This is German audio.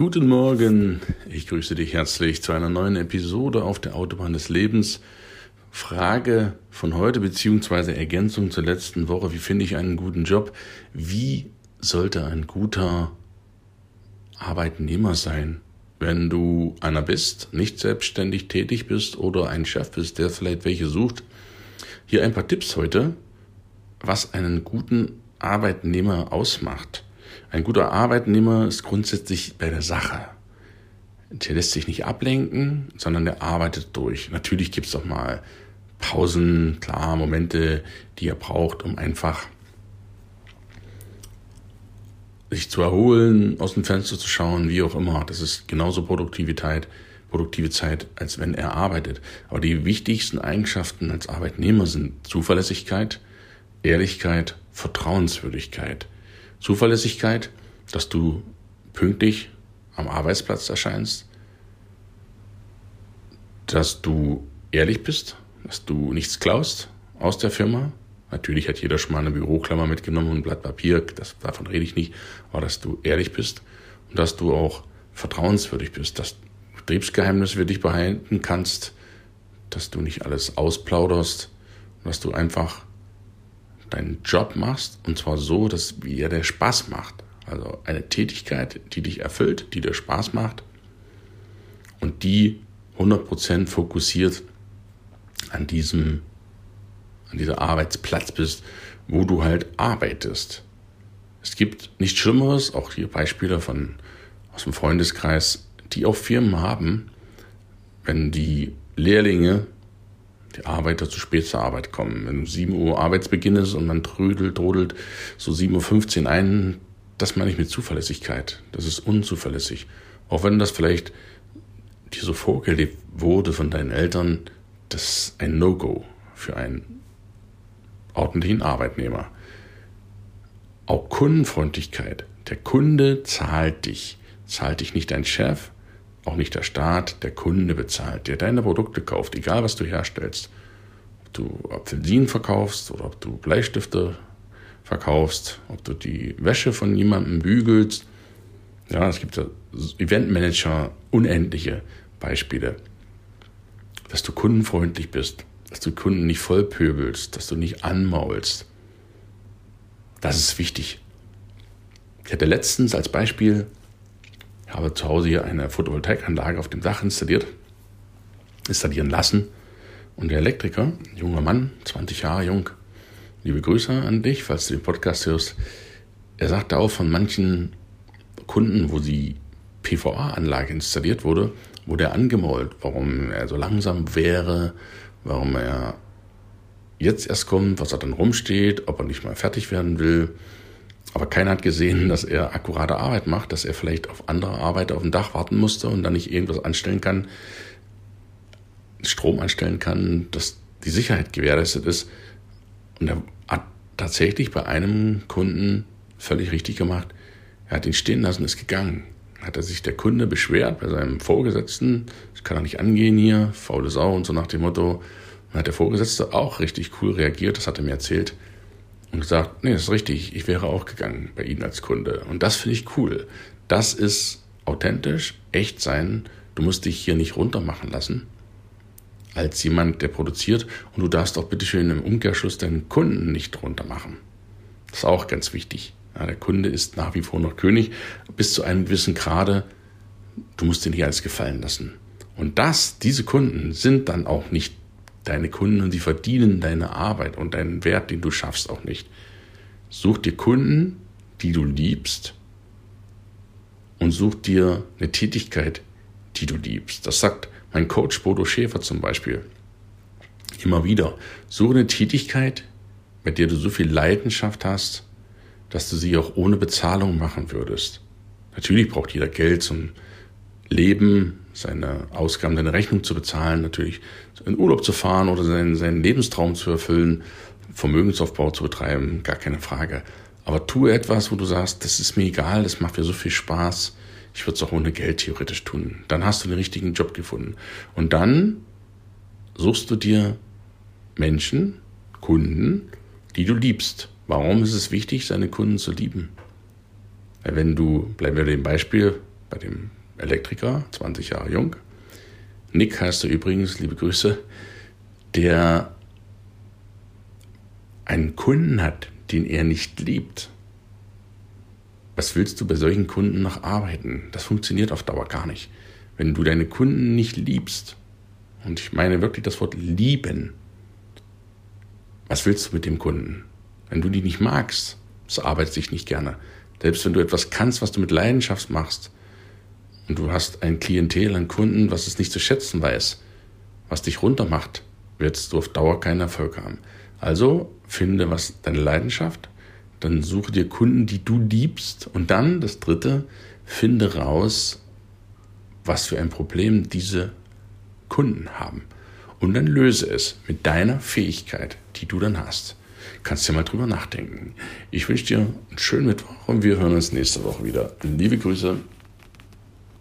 Guten Morgen, ich grüße dich herzlich zu einer neuen Episode auf der Autobahn des Lebens. Frage von heute beziehungsweise Ergänzung zur letzten Woche, wie finde ich einen guten Job? Wie sollte ein guter Arbeitnehmer sein? Wenn du einer bist, nicht selbstständig tätig bist oder ein Chef bist, der vielleicht welche sucht, hier ein paar Tipps heute, was einen guten Arbeitnehmer ausmacht. Ein guter Arbeitnehmer ist grundsätzlich bei der Sache. Der lässt sich nicht ablenken, sondern der arbeitet durch. Natürlich gibt es auch mal Pausen, klar, Momente, die er braucht, um einfach sich zu erholen, aus dem Fenster zu schauen, wie auch immer. Das ist genauso Produktivität, produktive Zeit, als wenn er arbeitet. Aber die wichtigsten Eigenschaften als Arbeitnehmer sind Zuverlässigkeit, Ehrlichkeit, Vertrauenswürdigkeit. Zuverlässigkeit, dass du pünktlich am Arbeitsplatz erscheinst, dass du ehrlich bist, dass du nichts klaust aus der Firma. Natürlich hat jeder schon mal eine Büroklammer mitgenommen und ein Blatt Papier, das, davon rede ich nicht, aber dass du ehrlich bist und dass du auch vertrauenswürdig bist, dass Betriebsgeheimnisse für dich behalten kannst, dass du nicht alles ausplauderst, dass du einfach deinen Job machst und zwar so, dass er der Spaß macht. Also eine Tätigkeit, die dich erfüllt, die dir Spaß macht und die 100% fokussiert an diesem, an dieser Arbeitsplatz bist, wo du halt arbeitest. Es gibt nichts Schlimmeres, auch hier Beispiele von, aus dem Freundeskreis, die auch Firmen haben, wenn die Lehrlinge die Arbeiter zu spät zur Arbeit kommen. Wenn um 7 Uhr Arbeitsbeginn ist und man trödelt, trödelt so 7.15 Uhr ein, das meine ich mit Zuverlässigkeit. Das ist unzuverlässig. Auch wenn das vielleicht dir so vorgelebt wurde von deinen Eltern, das ist ein No-Go für einen ordentlichen Arbeitnehmer. Auch Kundenfreundlichkeit. Der Kunde zahlt dich. Zahlt dich nicht dein Chef, auch nicht der Staat, der Kunde bezahlt, der deine Produkte kauft, egal was du herstellst. Ob du Apfelsinen verkaufst oder ob du Bleistifte verkaufst, ob du die Wäsche von jemandem bügelst. Ja, es gibt ja Eventmanager unendliche Beispiele. Dass du kundenfreundlich bist, dass du Kunden nicht vollpöbelst, dass du nicht anmaulst. Das ist wichtig. Ich hatte letztens als Beispiel ich habe zu Hause hier eine Photovoltaikanlage auf dem Dach installiert, installieren lassen. Und der Elektriker, junger Mann, 20 Jahre jung, liebe Grüße an dich, falls du den Podcast hörst, er sagte auch von manchen Kunden, wo die PVA-Anlage installiert wurde, wurde er angemault, warum er so langsam wäre, warum er jetzt erst kommt, was er dann rumsteht, ob er nicht mal fertig werden will. Aber keiner hat gesehen, dass er akkurate Arbeit macht, dass er vielleicht auf andere Arbeit auf dem Dach warten musste und dann nicht irgendwas anstellen kann, Strom anstellen kann, dass die Sicherheit gewährleistet ist. Und er hat tatsächlich bei einem Kunden völlig richtig gemacht. Er hat ihn stehen lassen, ist gegangen. Hat er sich der Kunde beschwert bei seinem Vorgesetzten, das kann er nicht angehen hier, faule Sau und so nach dem Motto. Und hat der Vorgesetzte auch richtig cool reagiert, das hat er mir erzählt und gesagt, nee, das ist richtig, ich wäre auch gegangen bei Ihnen als Kunde. Und das finde ich cool. Das ist authentisch, echt sein. Du musst dich hier nicht runtermachen lassen als jemand, der produziert. Und du darfst auch bitte schön im Umkehrschluss deinen Kunden nicht runtermachen. Das ist auch ganz wichtig. Ja, der Kunde ist nach wie vor noch König bis zu einem gewissen Grade. Du musst dir nicht alles gefallen lassen. Und das, diese Kunden sind dann auch nicht deine Kunden und sie verdienen deine Arbeit und deinen Wert, den du schaffst, auch nicht. Such dir Kunden, die du liebst und such dir eine Tätigkeit, die du liebst. Das sagt mein Coach Bodo Schäfer zum Beispiel immer wieder. Suche eine Tätigkeit, bei der du so viel Leidenschaft hast, dass du sie auch ohne Bezahlung machen würdest. Natürlich braucht jeder Geld zum Leben, seine Ausgaben, seine Rechnung zu bezahlen, natürlich in Urlaub zu fahren oder seinen, seinen Lebenstraum zu erfüllen, Vermögensaufbau zu betreiben, gar keine Frage. Aber tue etwas, wo du sagst, das ist mir egal, das macht mir so viel Spaß, ich würde es auch ohne Geld theoretisch tun. Dann hast du den richtigen Job gefunden. Und dann suchst du dir Menschen, Kunden, die du liebst. Warum ist es wichtig, seine Kunden zu lieben? Weil wenn du, bleiben wir dem Beispiel bei dem Elektriker, 20 Jahre jung. Nick heißt er übrigens, liebe Grüße, der einen Kunden hat, den er nicht liebt. Was willst du bei solchen Kunden noch arbeiten? Das funktioniert auf Dauer gar nicht. Wenn du deine Kunden nicht liebst, und ich meine wirklich das Wort lieben, was willst du mit dem Kunden? Wenn du die nicht magst, so arbeitet sich nicht gerne. Selbst wenn du etwas kannst, was du mit Leidenschaft machst, und du hast ein Klientel an Kunden, was es nicht zu schätzen weiß, was dich runtermacht, wirst du auf Dauer keinen Erfolg haben. Also finde was deine Leidenschaft, dann suche dir Kunden, die du liebst und dann das dritte, finde raus, was für ein Problem diese Kunden haben und dann löse es mit deiner Fähigkeit, die du dann hast. Kannst dir mal drüber nachdenken. Ich wünsche dir einen schönen Mittwoch und wir hören uns nächste Woche wieder. Liebe Grüße.